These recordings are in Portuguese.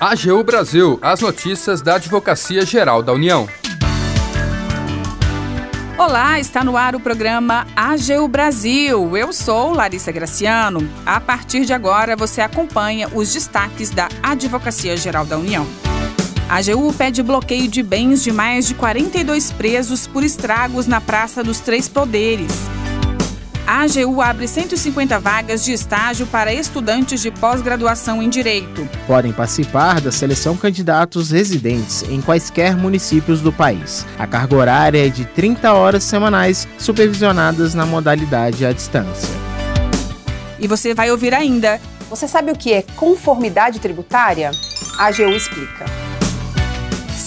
AGU Brasil, as notícias da Advocacia Geral da União. Olá, está no ar o programa AGU Brasil. Eu sou Larissa Graciano. A partir de agora, você acompanha os destaques da Advocacia Geral da União. A AGU pede bloqueio de bens de mais de 42 presos por estragos na Praça dos Três Poderes. A AGU abre 150 vagas de estágio para estudantes de pós-graduação em Direito. Podem participar da seleção candidatos residentes em quaisquer municípios do país. A carga horária é de 30 horas semanais, supervisionadas na modalidade à distância. E você vai ouvir ainda. Você sabe o que é conformidade tributária? A AGU explica.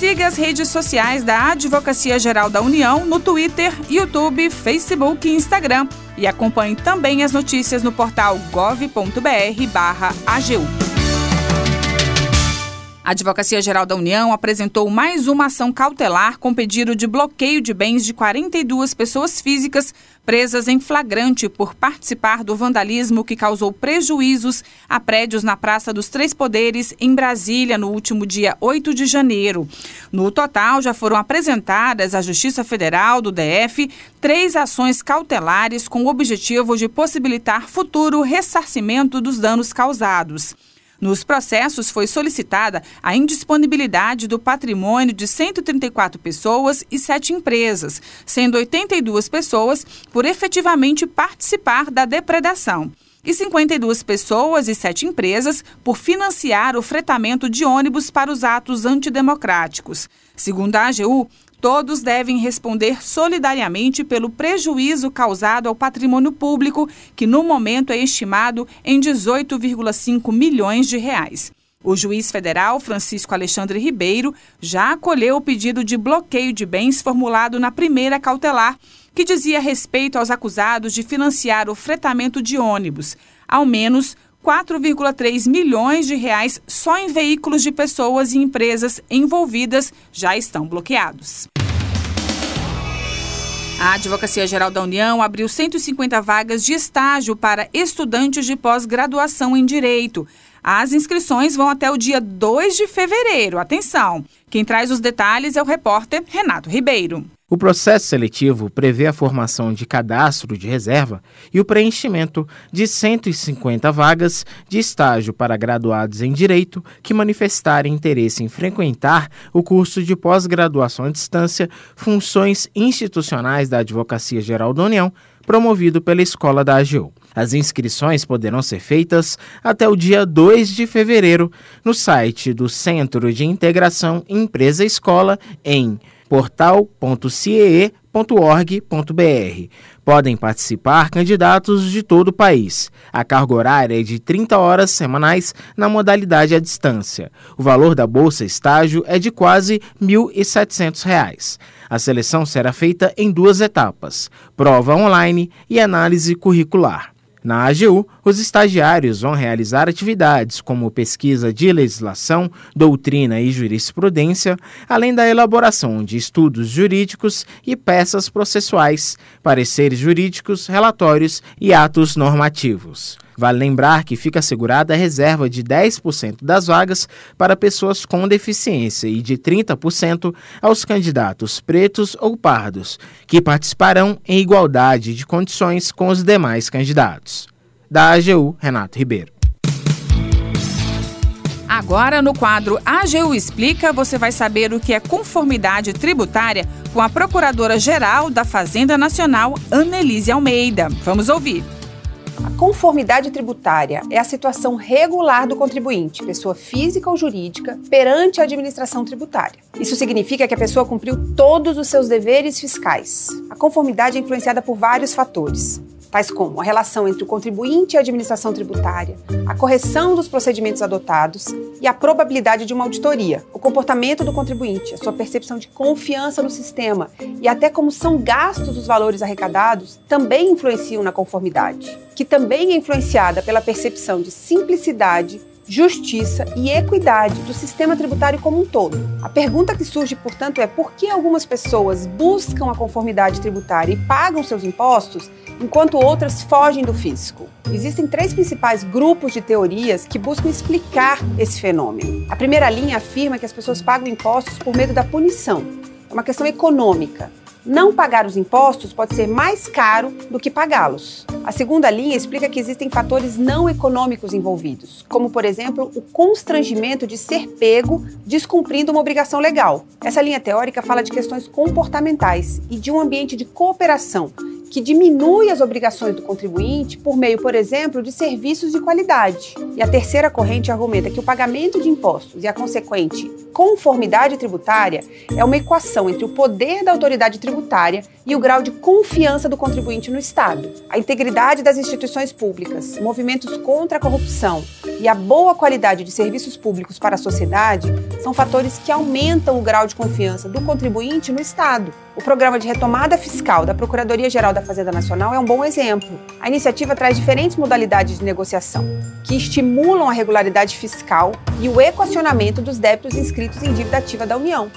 Siga as redes sociais da Advocacia Geral da União no Twitter, YouTube, Facebook e Instagram. E acompanhe também as notícias no portal gov.br/agu. A Advocacia Geral da União apresentou mais uma ação cautelar com pedido de bloqueio de bens de 42 pessoas físicas presas em flagrante por participar do vandalismo que causou prejuízos a prédios na Praça dos Três Poderes, em Brasília, no último dia 8 de janeiro. No total, já foram apresentadas à Justiça Federal do DF três ações cautelares com o objetivo de possibilitar futuro ressarcimento dos danos causados. Nos processos foi solicitada a indisponibilidade do patrimônio de 134 pessoas e sete empresas, sendo 82 pessoas por efetivamente participar da depredação e 52 pessoas e sete empresas por financiar o fretamento de ônibus para os atos antidemocráticos. Segundo a AGU, Todos devem responder solidariamente pelo prejuízo causado ao patrimônio público, que no momento é estimado em 18,5 milhões de reais. O juiz federal Francisco Alexandre Ribeiro já acolheu o pedido de bloqueio de bens formulado na primeira cautelar, que dizia respeito aos acusados de financiar o fretamento de ônibus. Ao menos 4,3 milhões de reais só em veículos de pessoas e empresas envolvidas já estão bloqueados. A Advocacia Geral da União abriu 150 vagas de estágio para estudantes de pós-graduação em Direito. As inscrições vão até o dia 2 de fevereiro. Atenção! Quem traz os detalhes é o repórter Renato Ribeiro. O processo seletivo prevê a formação de cadastro de reserva e o preenchimento de 150 vagas de estágio para graduados em Direito que manifestarem interesse em frequentar o curso de pós-graduação à distância Funções Institucionais da Advocacia Geral da União, promovido pela Escola da AGU. As inscrições poderão ser feitas até o dia 2 de fevereiro no site do Centro de Integração Empresa Escola em portal.ciee.org.br. Podem participar candidatos de todo o país. A carga horária é de 30 horas semanais na modalidade à distância. O valor da bolsa estágio é de quase R$ 1.700. A seleção será feita em duas etapas: prova online e análise curricular. Na AGU, os estagiários vão realizar atividades como pesquisa de legislação, doutrina e jurisprudência, além da elaboração de estudos jurídicos e peças processuais, pareceres jurídicos, relatórios e atos normativos. Vale lembrar que fica assegurada a reserva de 10% das vagas para pessoas com deficiência e de 30% aos candidatos pretos ou pardos, que participarão em igualdade de condições com os demais candidatos. Da AGU, Renato Ribeiro. Agora, no quadro AGU Explica, você vai saber o que é conformidade tributária com a Procuradora-Geral da Fazenda Nacional, Annelise Almeida. Vamos ouvir. A conformidade tributária é a situação regular do contribuinte, pessoa física ou jurídica, perante a administração tributária. Isso significa que a pessoa cumpriu todos os seus deveres fiscais. A conformidade é influenciada por vários fatores tais como a relação entre o contribuinte e a administração tributária, a correção dos procedimentos adotados e a probabilidade de uma auditoria, o comportamento do contribuinte, a sua percepção de confiança no sistema e até como são gastos os valores arrecadados também influenciam na conformidade, que também é influenciada pela percepção de simplicidade justiça e equidade do sistema tributário como um todo. A pergunta que surge, portanto, é por que algumas pessoas buscam a conformidade tributária e pagam seus impostos, enquanto outras fogem do fisco? Existem três principais grupos de teorias que buscam explicar esse fenômeno. A primeira linha afirma que as pessoas pagam impostos por medo da punição. É uma questão econômica. Não pagar os impostos pode ser mais caro do que pagá-los. A segunda linha explica que existem fatores não econômicos envolvidos, como, por exemplo, o constrangimento de ser pego descumprindo uma obrigação legal. Essa linha teórica fala de questões comportamentais e de um ambiente de cooperação que diminui as obrigações do contribuinte por meio, por exemplo, de serviços de qualidade. E a terceira corrente argumenta que o pagamento de impostos e a consequente conformidade tributária é uma equação entre o poder da autoridade tributária e o grau de confiança do contribuinte no Estado. A integridade das instituições públicas, movimentos contra a corrupção e a boa qualidade de serviços públicos para a sociedade são fatores que aumentam o grau de confiança do contribuinte no Estado. O programa de retomada fiscal da Procuradoria-Geral da Fazenda Nacional é um bom exemplo. A iniciativa traz diferentes modalidades de negociação, que estimulam a regularidade fiscal e o equacionamento dos débitos inscritos em dívida ativa da União.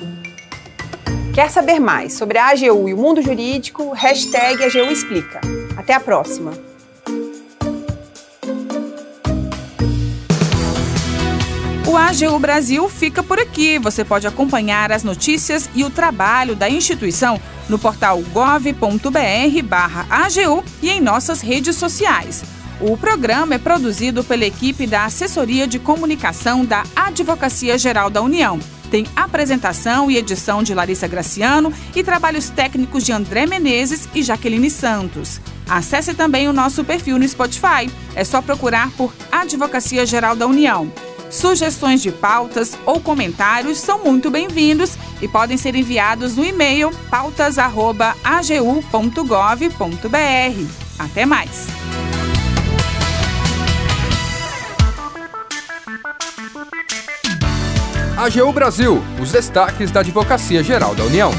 Quer saber mais sobre a AGU e o mundo jurídico? Hashtag AGU Explica. Até a próxima! O AGU Brasil fica por aqui. Você pode acompanhar as notícias e o trabalho da instituição no portal gov.br/agu e em nossas redes sociais. O programa é produzido pela equipe da Assessoria de Comunicação da Advocacia Geral da União. Tem apresentação e edição de Larissa Graciano e trabalhos técnicos de André Menezes e Jaqueline Santos. Acesse também o nosso perfil no Spotify. É só procurar por Advocacia Geral da União. Sugestões de pautas ou comentários são muito bem-vindos e podem ser enviados no e-mail pautas.agu.gov.br. Até mais! AGU Brasil, os destaques da Advocacia Geral da União.